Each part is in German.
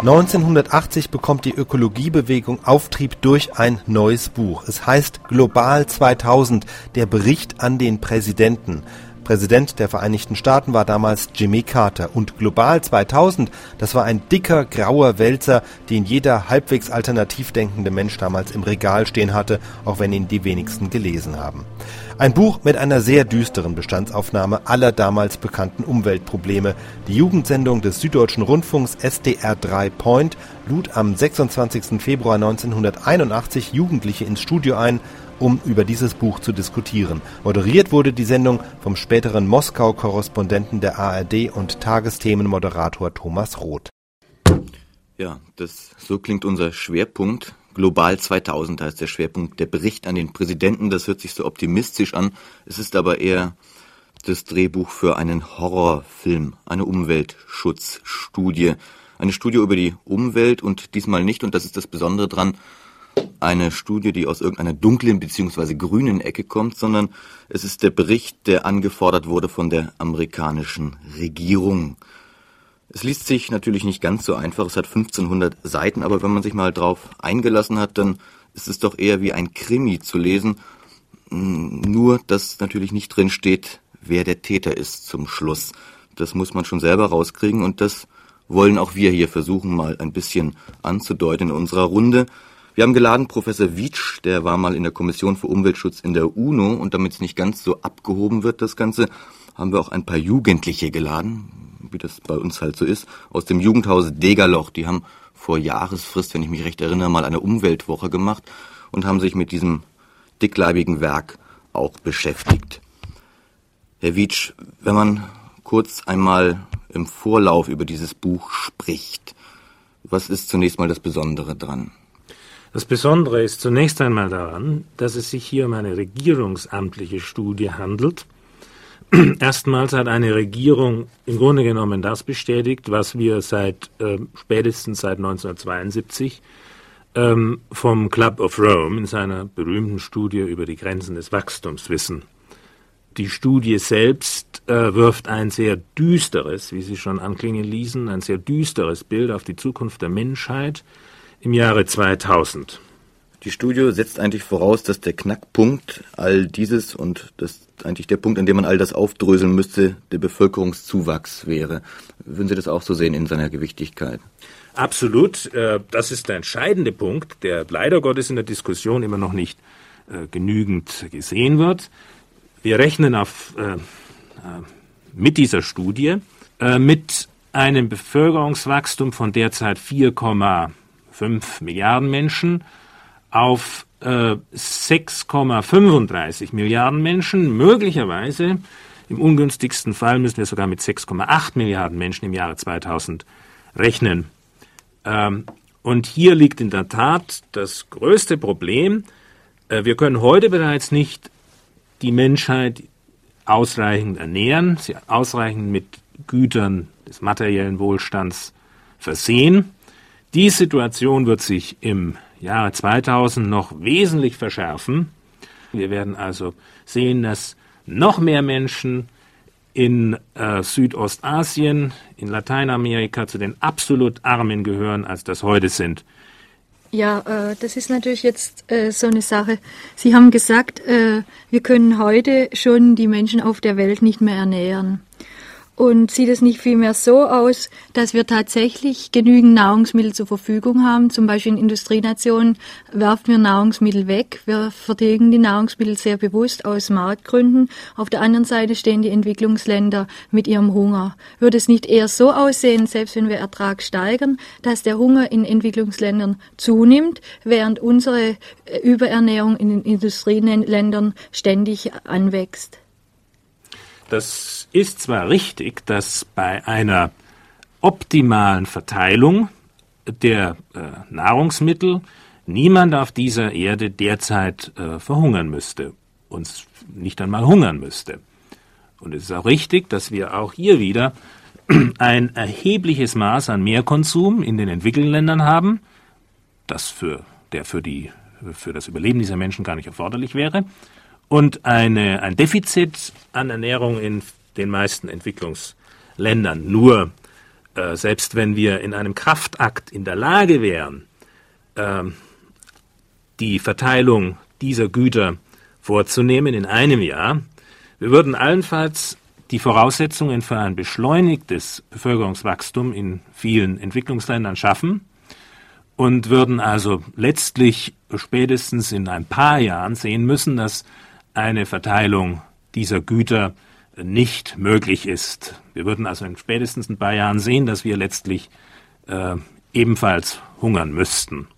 1980 bekommt die Ökologiebewegung Auftrieb durch ein neues Buch. Es heißt Global 2000, der Bericht an den Präsidenten. Präsident der Vereinigten Staaten war damals Jimmy Carter und Global 2000, das war ein dicker grauer Wälzer, den jeder halbwegs alternativ denkende Mensch damals im Regal stehen hatte, auch wenn ihn die wenigsten gelesen haben. Ein Buch mit einer sehr düsteren Bestandsaufnahme aller damals bekannten Umweltprobleme. Die Jugendsendung des Süddeutschen Rundfunks SDR 3 Point lud am 26. Februar 1981 Jugendliche ins Studio ein, um über dieses Buch zu diskutieren. Moderiert wurde die Sendung vom späteren Moskau-Korrespondenten der ARD und Tagesthemenmoderator Thomas Roth. Ja, das so klingt unser Schwerpunkt Global 2000 heißt der Schwerpunkt, der Bericht an den Präsidenten. Das hört sich so optimistisch an. Es ist aber eher das Drehbuch für einen Horrorfilm, eine Umweltschutzstudie. Eine Studie über die Umwelt und diesmal nicht, und das ist das Besondere dran, eine Studie, die aus irgendeiner dunklen bzw. grünen Ecke kommt, sondern es ist der Bericht, der angefordert wurde von der amerikanischen Regierung. Es liest sich natürlich nicht ganz so einfach, es hat 1500 Seiten, aber wenn man sich mal drauf eingelassen hat, dann ist es doch eher wie ein Krimi zu lesen, hm, nur dass natürlich nicht drin steht, wer der Täter ist zum Schluss. Das muss man schon selber rauskriegen und das wollen auch wir hier versuchen, mal ein bisschen anzudeuten in unserer Runde. Wir haben geladen Professor Wietsch, der war mal in der Kommission für Umweltschutz in der UNO und damit es nicht ganz so abgehoben wird, das Ganze, haben wir auch ein paar Jugendliche geladen wie das bei uns halt so ist, aus dem Jugendhaus Degerloch. Die haben vor Jahresfrist, wenn ich mich recht erinnere, mal eine Umweltwoche gemacht und haben sich mit diesem dickleibigen Werk auch beschäftigt. Herr Wietsch, wenn man kurz einmal im Vorlauf über dieses Buch spricht, was ist zunächst mal das Besondere dran? Das Besondere ist zunächst einmal daran, dass es sich hier um eine regierungsamtliche Studie handelt, Erstmals hat eine Regierung im Grunde genommen das bestätigt, was wir seit äh, spätestens seit 1972 ähm, vom Club of Rome in seiner berühmten Studie über die Grenzen des Wachstums wissen. Die Studie selbst äh, wirft ein sehr düsteres, wie Sie schon anklingen ließen, ein sehr düsteres Bild auf die Zukunft der Menschheit im Jahre 2000. Die Studie setzt eigentlich voraus, dass der Knackpunkt all dieses und das eigentlich der Punkt, an dem man all das aufdröseln müsste, der Bevölkerungszuwachs wäre. Würden Sie das auch so sehen in seiner Gewichtigkeit? Absolut. Äh, das ist der entscheidende Punkt, der leider Gottes in der Diskussion immer noch nicht äh, genügend gesehen wird. Wir rechnen auf, äh, mit dieser Studie mit einem Bevölkerungswachstum von derzeit 4,5 Milliarden Menschen auf äh, 6,35 Milliarden Menschen. Möglicherweise, im ungünstigsten Fall müssen wir sogar mit 6,8 Milliarden Menschen im Jahre 2000 rechnen. Ähm, und hier liegt in der Tat das größte Problem. Äh, wir können heute bereits nicht die Menschheit ausreichend ernähren, sie ausreichend mit Gütern des materiellen Wohlstands versehen. Die Situation wird sich im Jahre 2000 noch wesentlich verschärfen. Wir werden also sehen, dass noch mehr Menschen in äh, Südostasien, in Lateinamerika zu den absolut Armen gehören, als das heute sind. Ja, äh, das ist natürlich jetzt äh, so eine Sache. Sie haben gesagt, äh, wir können heute schon die Menschen auf der Welt nicht mehr ernähren. Und sieht es nicht vielmehr so aus, dass wir tatsächlich genügend Nahrungsmittel zur Verfügung haben? Zum Beispiel in Industrienationen werfen wir Nahrungsmittel weg. Wir vertilgen die Nahrungsmittel sehr bewusst aus Marktgründen. Auf der anderen Seite stehen die Entwicklungsländer mit ihrem Hunger. Würde es nicht eher so aussehen, selbst wenn wir Ertrag steigern, dass der Hunger in Entwicklungsländern zunimmt, während unsere Überernährung in den Industrieländern ständig anwächst? Das ist zwar richtig, dass bei einer optimalen Verteilung der äh, Nahrungsmittel niemand auf dieser Erde derzeit äh, verhungern müsste, uns nicht einmal hungern müsste. Und es ist auch richtig, dass wir auch hier wieder ein erhebliches Maß an Mehrkonsum in den entwickelten Ländern haben, das für, der für, die, für das Überleben dieser Menschen gar nicht erforderlich wäre und eine, ein Defizit an Ernährung in den meisten Entwicklungsländern. Nur äh, selbst wenn wir in einem Kraftakt in der Lage wären, äh, die Verteilung dieser Güter vorzunehmen in einem Jahr, wir würden allenfalls die Voraussetzungen für ein beschleunigtes Bevölkerungswachstum in vielen Entwicklungsländern schaffen und würden also letztlich spätestens in ein paar Jahren sehen müssen, dass eine Verteilung dieser Güter nicht möglich ist. Wir würden also in spätestens ein paar Jahren sehen, dass wir letztlich äh, ebenfalls hungern müssten.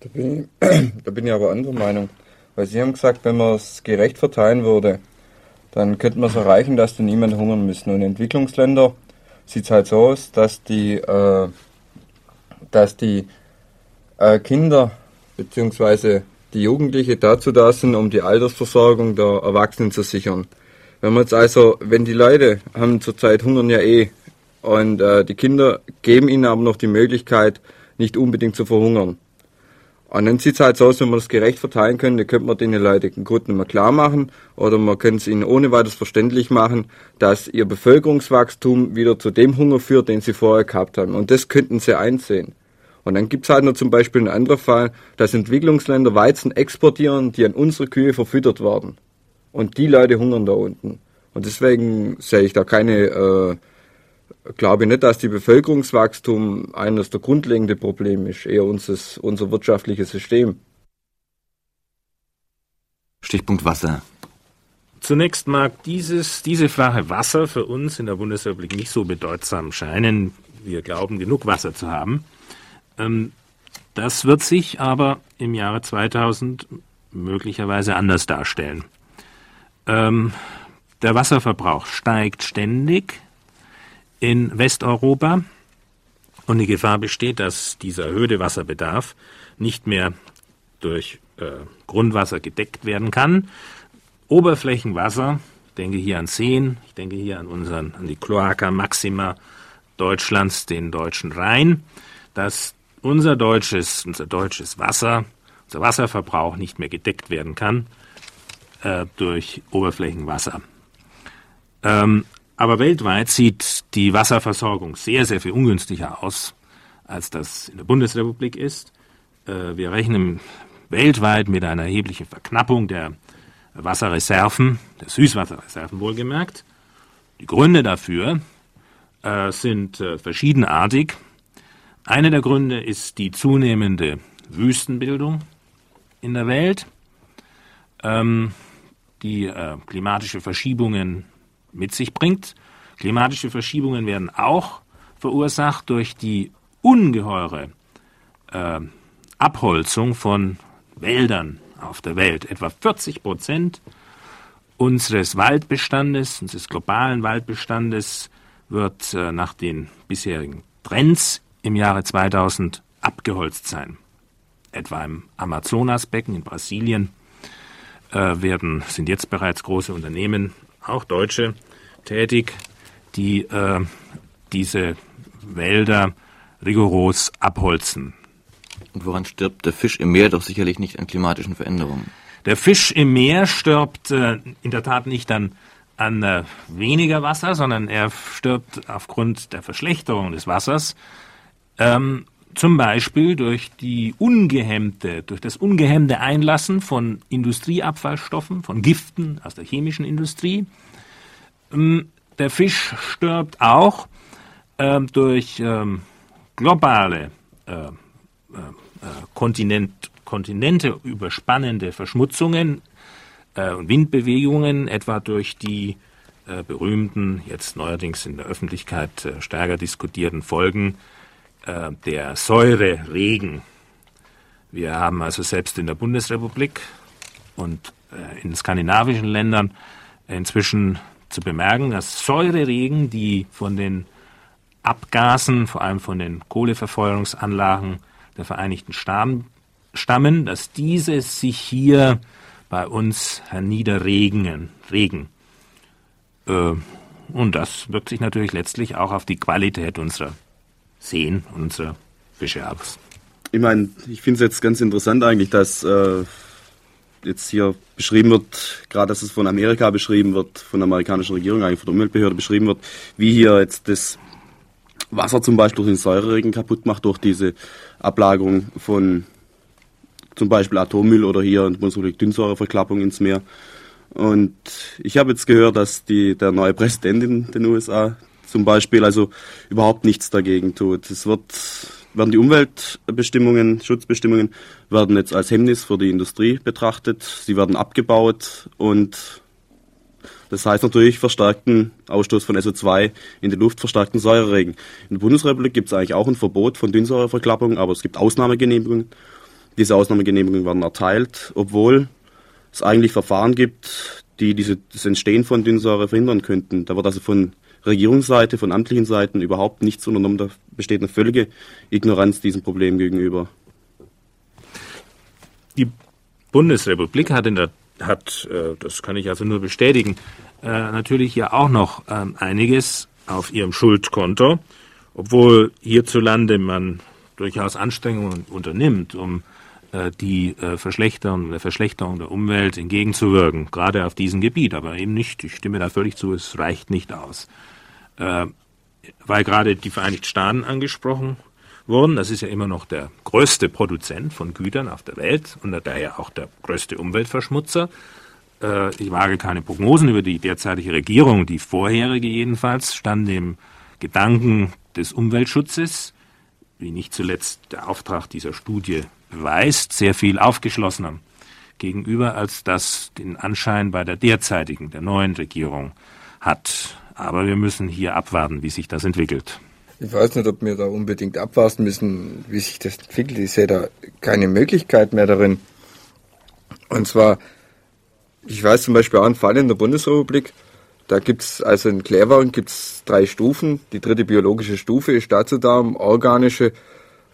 Da bin, da bin ich aber anderer Meinung. Weil Sie haben gesagt, wenn man es gerecht verteilen würde, dann könnte man es erreichen, dass da niemand hungern müssen. Und in Entwicklungsländern sieht es halt so aus, dass die, äh, dass die äh, Kinder bzw. die Jugendliche dazu da sind, um die Altersversorgung der Erwachsenen zu sichern. Wenn man jetzt also, wenn die Leute haben zurzeit hungern ja eh und äh, die Kinder geben ihnen aber noch die Möglichkeit, nicht unbedingt zu verhungern. Und dann sieht es halt so aus, wenn man das gerecht verteilen könnte, könnte man den Leuten Grund nicht mehr klar machen oder man könnte es ihnen ohne weiteres verständlich machen, dass ihr Bevölkerungswachstum wieder zu dem Hunger führt, den sie vorher gehabt haben. Und das könnten sie einsehen. Und dann gibt es halt noch zum Beispiel einen anderen Fall, dass Entwicklungsländer Weizen exportieren, die an unsere Kühe verfüttert werden. Und die Leute hungern da unten. Und deswegen sehe ich da keine äh, glaube nicht, dass die Bevölkerungswachstum eines der grundlegenden Probleme ist, eher unseres, unser wirtschaftliches System. Stichpunkt Wasser. Zunächst mag dieses, diese Flache Wasser für uns in der Bundesrepublik nicht so bedeutsam scheinen. Wir glauben, genug Wasser zu haben. Ähm, das wird sich aber im Jahre 2000 möglicherweise anders darstellen. Ähm, der Wasserverbrauch steigt ständig in Westeuropa. Und die Gefahr besteht, dass dieser erhöhte Wasserbedarf nicht mehr durch äh, Grundwasser gedeckt werden kann. Oberflächenwasser, ich denke hier an Seen, ich denke hier an unseren, an die Cloaca Maxima Deutschlands, den deutschen Rhein, dass unser deutsches, unser deutsches Wasser, unser Wasserverbrauch nicht mehr gedeckt werden kann äh, durch Oberflächenwasser. Ähm, aber weltweit sieht die Wasserversorgung sehr, sehr viel ungünstiger aus, als das in der Bundesrepublik ist. Äh, wir rechnen weltweit mit einer erheblichen Verknappung der Wasserreserven, der Süßwasserreserven wohlgemerkt. Die Gründe dafür äh, sind äh, verschiedenartig. Einer der Gründe ist die zunehmende Wüstenbildung in der Welt, ähm, die klimatische Verschiebungen mit sich bringt. Klimatische Verschiebungen werden auch verursacht durch die ungeheure äh, Abholzung von Wäldern auf der Welt. Etwa 40 Prozent unseres Waldbestandes, unseres globalen Waldbestandes, wird äh, nach den bisherigen Trends im Jahre 2000 abgeholzt sein. Etwa im Amazonasbecken in Brasilien äh, werden, sind jetzt bereits große Unternehmen, auch deutsche, tätig, die äh, diese Wälder rigoros abholzen. Und woran stirbt der Fisch im Meer? Doch sicherlich nicht an klimatischen Veränderungen. Der Fisch im Meer stirbt äh, in der Tat nicht an, an äh, weniger Wasser, sondern er stirbt aufgrund der Verschlechterung des Wassers. Ähm, zum Beispiel durch die ungehemmte, durch das ungehemmte Einlassen von Industrieabfallstoffen, von Giften aus der chemischen Industrie, ähm, der Fisch stirbt auch ähm, durch ähm, globale äh, äh, äh, Kontinent, Kontinente überspannende Verschmutzungen äh, und Windbewegungen, etwa durch die äh, berühmten, jetzt neuerdings in der Öffentlichkeit äh, stärker diskutierten Folgen der Säureregen. Wir haben also selbst in der Bundesrepublik und in skandinavischen Ländern inzwischen zu bemerken, dass Säureregen, die von den Abgasen, vor allem von den Kohleverfeuerungsanlagen der Vereinigten Staaten stammen, dass diese sich hier bei uns herniederregen. Regen. Äh, und das wirkt sich natürlich letztlich auch auf die Qualität unserer Seen und unserer Fische aus. Ich meine, ich finde es jetzt ganz interessant eigentlich, dass äh, jetzt hier beschrieben wird, gerade dass es von Amerika beschrieben wird, von der amerikanischen Regierung, eigentlich von der Umweltbehörde beschrieben wird, wie hier jetzt das Wasser zum Beispiel durch den Säureregen kaputt macht, durch diese Ablagerung von zum Beispiel Atommüll oder hier in Bundesrepublik Dünnsäureverklappung ins Meer. Und ich habe jetzt gehört, dass die, der neue Präsident in den USA zum Beispiel also überhaupt nichts dagegen tut. Es wird, werden die Umweltbestimmungen, Schutzbestimmungen werden jetzt als Hemmnis für die Industrie betrachtet. Sie werden abgebaut und das heißt natürlich verstärkten Ausstoß von SO2 in die Luft, verstärkten Säureregen. In der Bundesrepublik gibt es eigentlich auch ein Verbot von Dünnsäureverklappung, aber es gibt Ausnahmegenehmigungen. Diese Ausnahmegenehmigungen werden erteilt, obwohl es eigentlich Verfahren gibt, die diese, das Entstehen von Dünnsäure verhindern könnten. Da wird also von Regierungsseite, von amtlichen Seiten überhaupt nichts unternommen. Da besteht eine völlige Ignoranz diesem Problem gegenüber. Die Bundesrepublik hat in der hat, äh, das kann ich also nur bestätigen, äh, natürlich ja auch noch ähm, einiges auf ihrem Schuldkonto, obwohl hierzulande man durchaus Anstrengungen unternimmt, um äh, die Verschlechterung, der Verschlechterung der Umwelt entgegenzuwirken, gerade auf diesem Gebiet, aber eben nicht, ich stimme da völlig zu, es reicht nicht aus. Weil gerade die Vereinigten Staaten angesprochen wurden. Das ist ja immer noch der größte Produzent von Gütern auf der Welt und daher auch der größte Umweltverschmutzer. Äh, ich wage keine Prognosen über die derzeitige Regierung. Die vorherige jedenfalls stand dem Gedanken des Umweltschutzes, wie nicht zuletzt der Auftrag dieser Studie beweist, sehr viel aufgeschlossener gegenüber, als das den Anschein bei der derzeitigen, der neuen Regierung hat. Aber wir müssen hier abwarten, wie sich das entwickelt. Ich weiß nicht, ob wir da unbedingt abwarten müssen, wie sich das entwickelt. Ich sehe da keine Möglichkeit mehr darin. Und zwar, ich weiß zum Beispiel auch einen Fall in der Bundesrepublik, da gibt es, also in Klärwagen gibt es drei Stufen. Die dritte biologische Stufe ist dazu da, um organische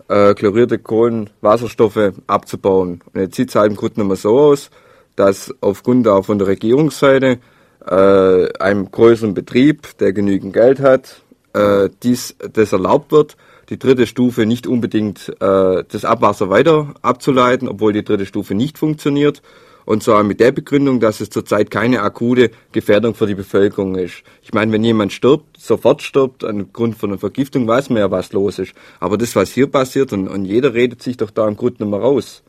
äh, chlorierte Kohlenwasserstoffe abzubauen. Und jetzt sieht es halt im Grunde nochmal so aus, dass aufgrund auch von der Regierungsseite äh, einem größeren Betrieb, der genügend Geld hat, äh, dies, das erlaubt wird, die dritte Stufe nicht unbedingt äh, das Abwasser weiter abzuleiten, obwohl die dritte Stufe nicht funktioniert. Und zwar mit der Begründung, dass es zurzeit keine akute Gefährdung für die Bevölkerung ist. Ich meine, wenn jemand stirbt, sofort stirbt, aufgrund von einer Vergiftung, weiß man ja, was los ist. Aber das, was hier passiert, und, und jeder redet sich doch da im Grunde nicht mehr raus.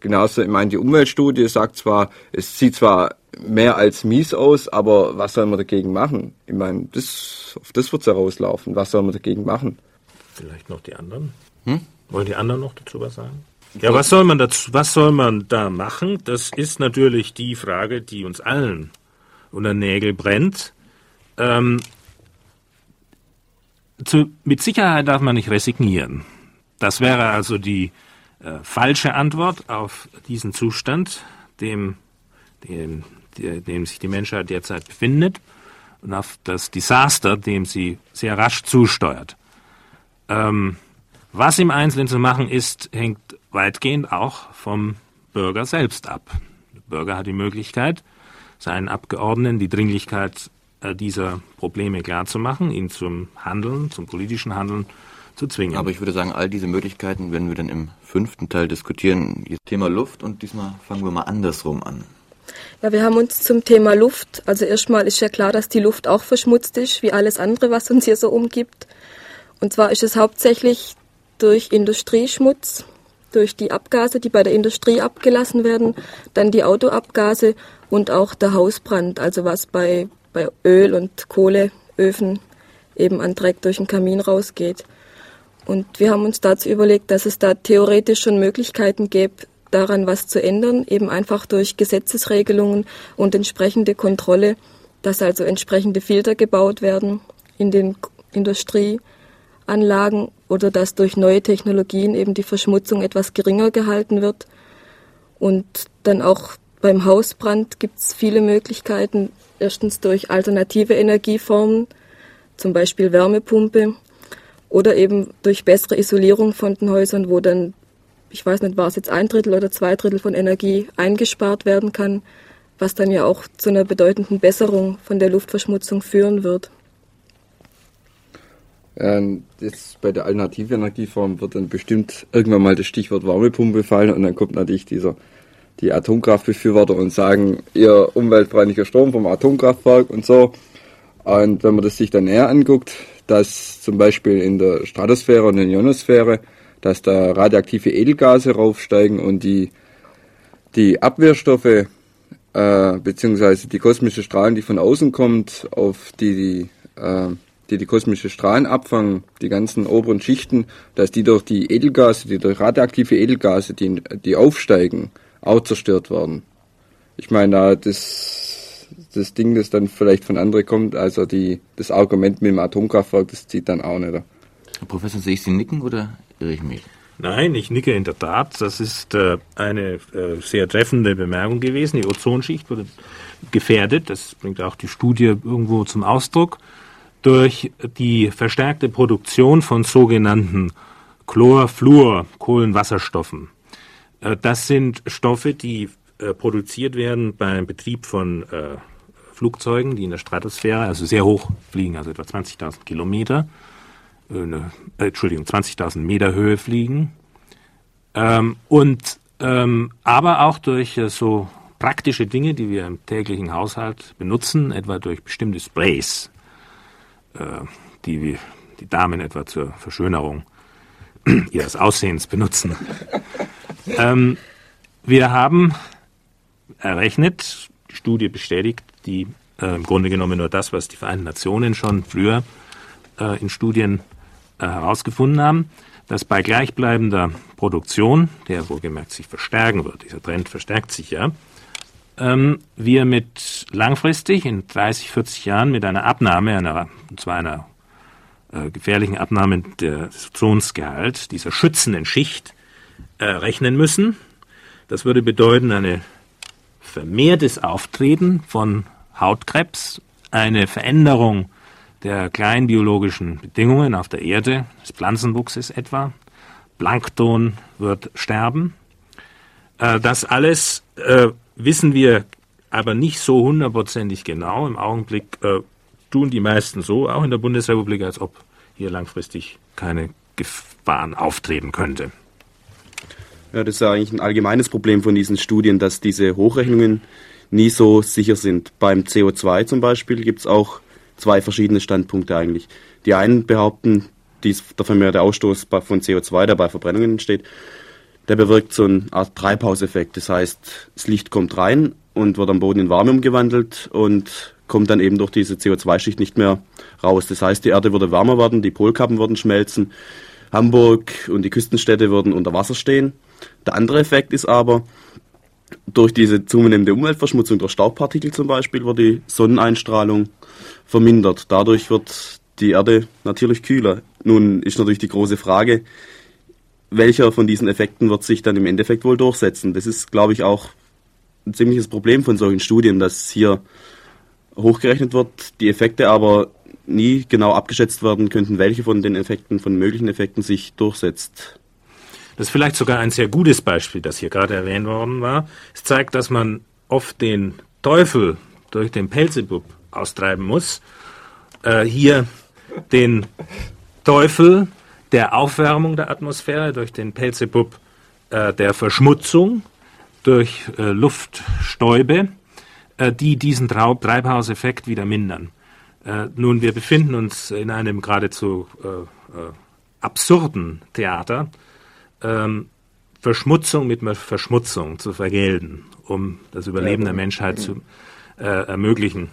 Genauso, ich meine, die Umweltstudie sagt zwar, es sieht zwar mehr als mies aus, aber was soll man dagegen machen? Ich meine, das, auf das wird es herauslaufen. Was soll man dagegen machen? Vielleicht noch die anderen? Hm? Wollen die anderen noch dazu was sagen? Ja, was soll man dazu, was soll man da machen? Das ist natürlich die Frage, die uns allen unter Nägel brennt. Ähm, zu, mit Sicherheit darf man nicht resignieren. Das wäre also die äh, falsche Antwort auf diesen Zustand, dem, dem dem sich die Menschheit derzeit befindet und auf das Desaster, dem sie sehr rasch zusteuert. Ähm, was im Einzelnen zu machen ist, hängt weitgehend auch vom Bürger selbst ab. Der Bürger hat die Möglichkeit, seinen Abgeordneten die Dringlichkeit äh, dieser Probleme klarzumachen, ihn zum Handeln, zum politischen Handeln zu zwingen. Aber ich würde sagen, all diese Möglichkeiten werden wir dann im fünften Teil diskutieren. Thema Luft und diesmal fangen wir mal andersrum an. Ja, wir haben uns zum Thema Luft, also erstmal ist ja klar, dass die Luft auch verschmutzt ist, wie alles andere, was uns hier so umgibt. Und zwar ist es hauptsächlich durch Industrieschmutz, durch die Abgase, die bei der Industrie abgelassen werden, dann die Autoabgase und auch der Hausbrand, also was bei, bei Öl- und Kohleöfen eben an Dreck durch den Kamin rausgeht. Und wir haben uns dazu überlegt, dass es da theoretisch schon Möglichkeiten gäbe, daran was zu ändern, eben einfach durch Gesetzesregelungen und entsprechende Kontrolle, dass also entsprechende Filter gebaut werden in den Industrieanlagen oder dass durch neue Technologien eben die Verschmutzung etwas geringer gehalten wird. Und dann auch beim Hausbrand gibt es viele Möglichkeiten. Erstens durch alternative Energieformen, zum Beispiel Wärmepumpe, oder eben durch bessere Isolierung von den Häusern, wo dann ich weiß nicht, war es jetzt ein Drittel oder zwei Drittel von Energie eingespart werden kann, was dann ja auch zu einer bedeutenden Besserung von der Luftverschmutzung führen wird. Jetzt bei der alternativen Energieform wird dann bestimmt irgendwann mal das Stichwort Wärmepumpe fallen und dann kommt natürlich dieser die Atomkraftbefürworter und sagen, ihr umweltfreundlicher Strom vom Atomkraftwerk und so. Und wenn man das sich dann näher anguckt, dass zum Beispiel in der Stratosphäre und in der Ionosphäre, dass da radioaktive Edelgase raufsteigen und die, die Abwehrstoffe äh, beziehungsweise die kosmische Strahlen, die von außen kommt, auf die die, äh, die die kosmische Strahlen abfangen, die ganzen oberen Schichten, dass die durch die Edelgase, die durch radioaktive Edelgase, die, die aufsteigen, auch zerstört werden. Ich meine, das, das Ding, das dann vielleicht von anderen kommt, also die, das Argument mit dem Atomkraftwerk, das zieht dann auch nicht. Herr Professor, sehe ich Sie nicken oder irre ich mich? Nein, ich nicke in der Tat. Das ist äh, eine äh, sehr treffende Bemerkung gewesen. Die Ozonschicht wurde gefährdet. Das bringt auch die Studie irgendwo zum Ausdruck durch die verstärkte Produktion von sogenannten Chlorfluor, Kohlenwasserstoffen. Äh, das sind Stoffe, die äh, produziert werden beim Betrieb von äh, Flugzeugen, die in der Stratosphäre, also sehr hoch fliegen, also etwa 20.000 Kilometer, eine, äh, Entschuldigung, 20.000 Meter Höhe fliegen. Ähm, und ähm, aber auch durch äh, so praktische Dinge, die wir im täglichen Haushalt benutzen, etwa durch bestimmte Sprays, äh, die wir, die Damen etwa zur Verschönerung ihres Aussehens benutzen. ähm, wir haben errechnet, die Studie bestätigt, die äh, im Grunde genommen nur das, was die Vereinten Nationen schon früher äh, in Studien äh, herausgefunden haben, dass bei gleichbleibender Produktion, der wohlgemerkt sich verstärken wird, dieser Trend verstärkt sich ja, ähm, wir mit langfristig in 30, 40 Jahren mit einer Abnahme, einer, und zwar einer äh, gefährlichen Abnahme des Ozonsgehalt, dieser schützenden Schicht, äh, rechnen müssen. Das würde bedeuten eine vermehrtes Auftreten von Hautkrebs, eine Veränderung der kleinbiologischen Bedingungen auf der Erde, des Pflanzenwuchses etwa. Plankton wird sterben. Äh, das alles äh, wissen wir aber nicht so hundertprozentig genau. Im Augenblick äh, tun die meisten so, auch in der Bundesrepublik, als ob hier langfristig keine Gefahren auftreten könnte. Ja, das ist eigentlich ein allgemeines Problem von diesen Studien, dass diese Hochrechnungen nie so sicher sind. Beim CO2 zum Beispiel gibt es auch zwei verschiedene Standpunkte eigentlich. Die einen behaupten, dies, der vermehrte Ausstoß von CO2, der bei Verbrennungen entsteht, der bewirkt so eine Art Treibhauseffekt. Das heißt, das Licht kommt rein und wird am Boden in Warme umgewandelt und kommt dann eben durch diese CO2-Schicht nicht mehr raus. Das heißt, die Erde würde wärmer werden, die Polkappen würden schmelzen, Hamburg und die Küstenstädte würden unter Wasser stehen. Der andere Effekt ist aber, durch diese zunehmende Umweltverschmutzung durch Staubpartikel zum Beispiel wird die Sonneneinstrahlung vermindert. Dadurch wird die Erde natürlich kühler. Nun ist natürlich die große Frage, welcher von diesen Effekten wird sich dann im Endeffekt wohl durchsetzen? Das ist, glaube ich, auch ein ziemliches Problem von solchen Studien, dass hier hochgerechnet wird, die Effekte aber nie genau abgeschätzt werden könnten, welche von den Effekten, von möglichen Effekten sich durchsetzt. Das ist vielleicht sogar ein sehr gutes Beispiel, das hier gerade erwähnt worden war. Es zeigt, dass man oft den Teufel durch den Pelzebub austreiben muss. Äh, hier den Teufel der Aufwärmung der Atmosphäre durch den Pelzebub äh, der Verschmutzung durch äh, Luftstäube, äh, die diesen Trau Treibhauseffekt wieder mindern. Äh, nun, wir befinden uns in einem geradezu äh, absurden Theater ähm, Verschmutzung mit Verschmutzung zu vergelten, um das Überleben der Menschheit zu äh, ermöglichen.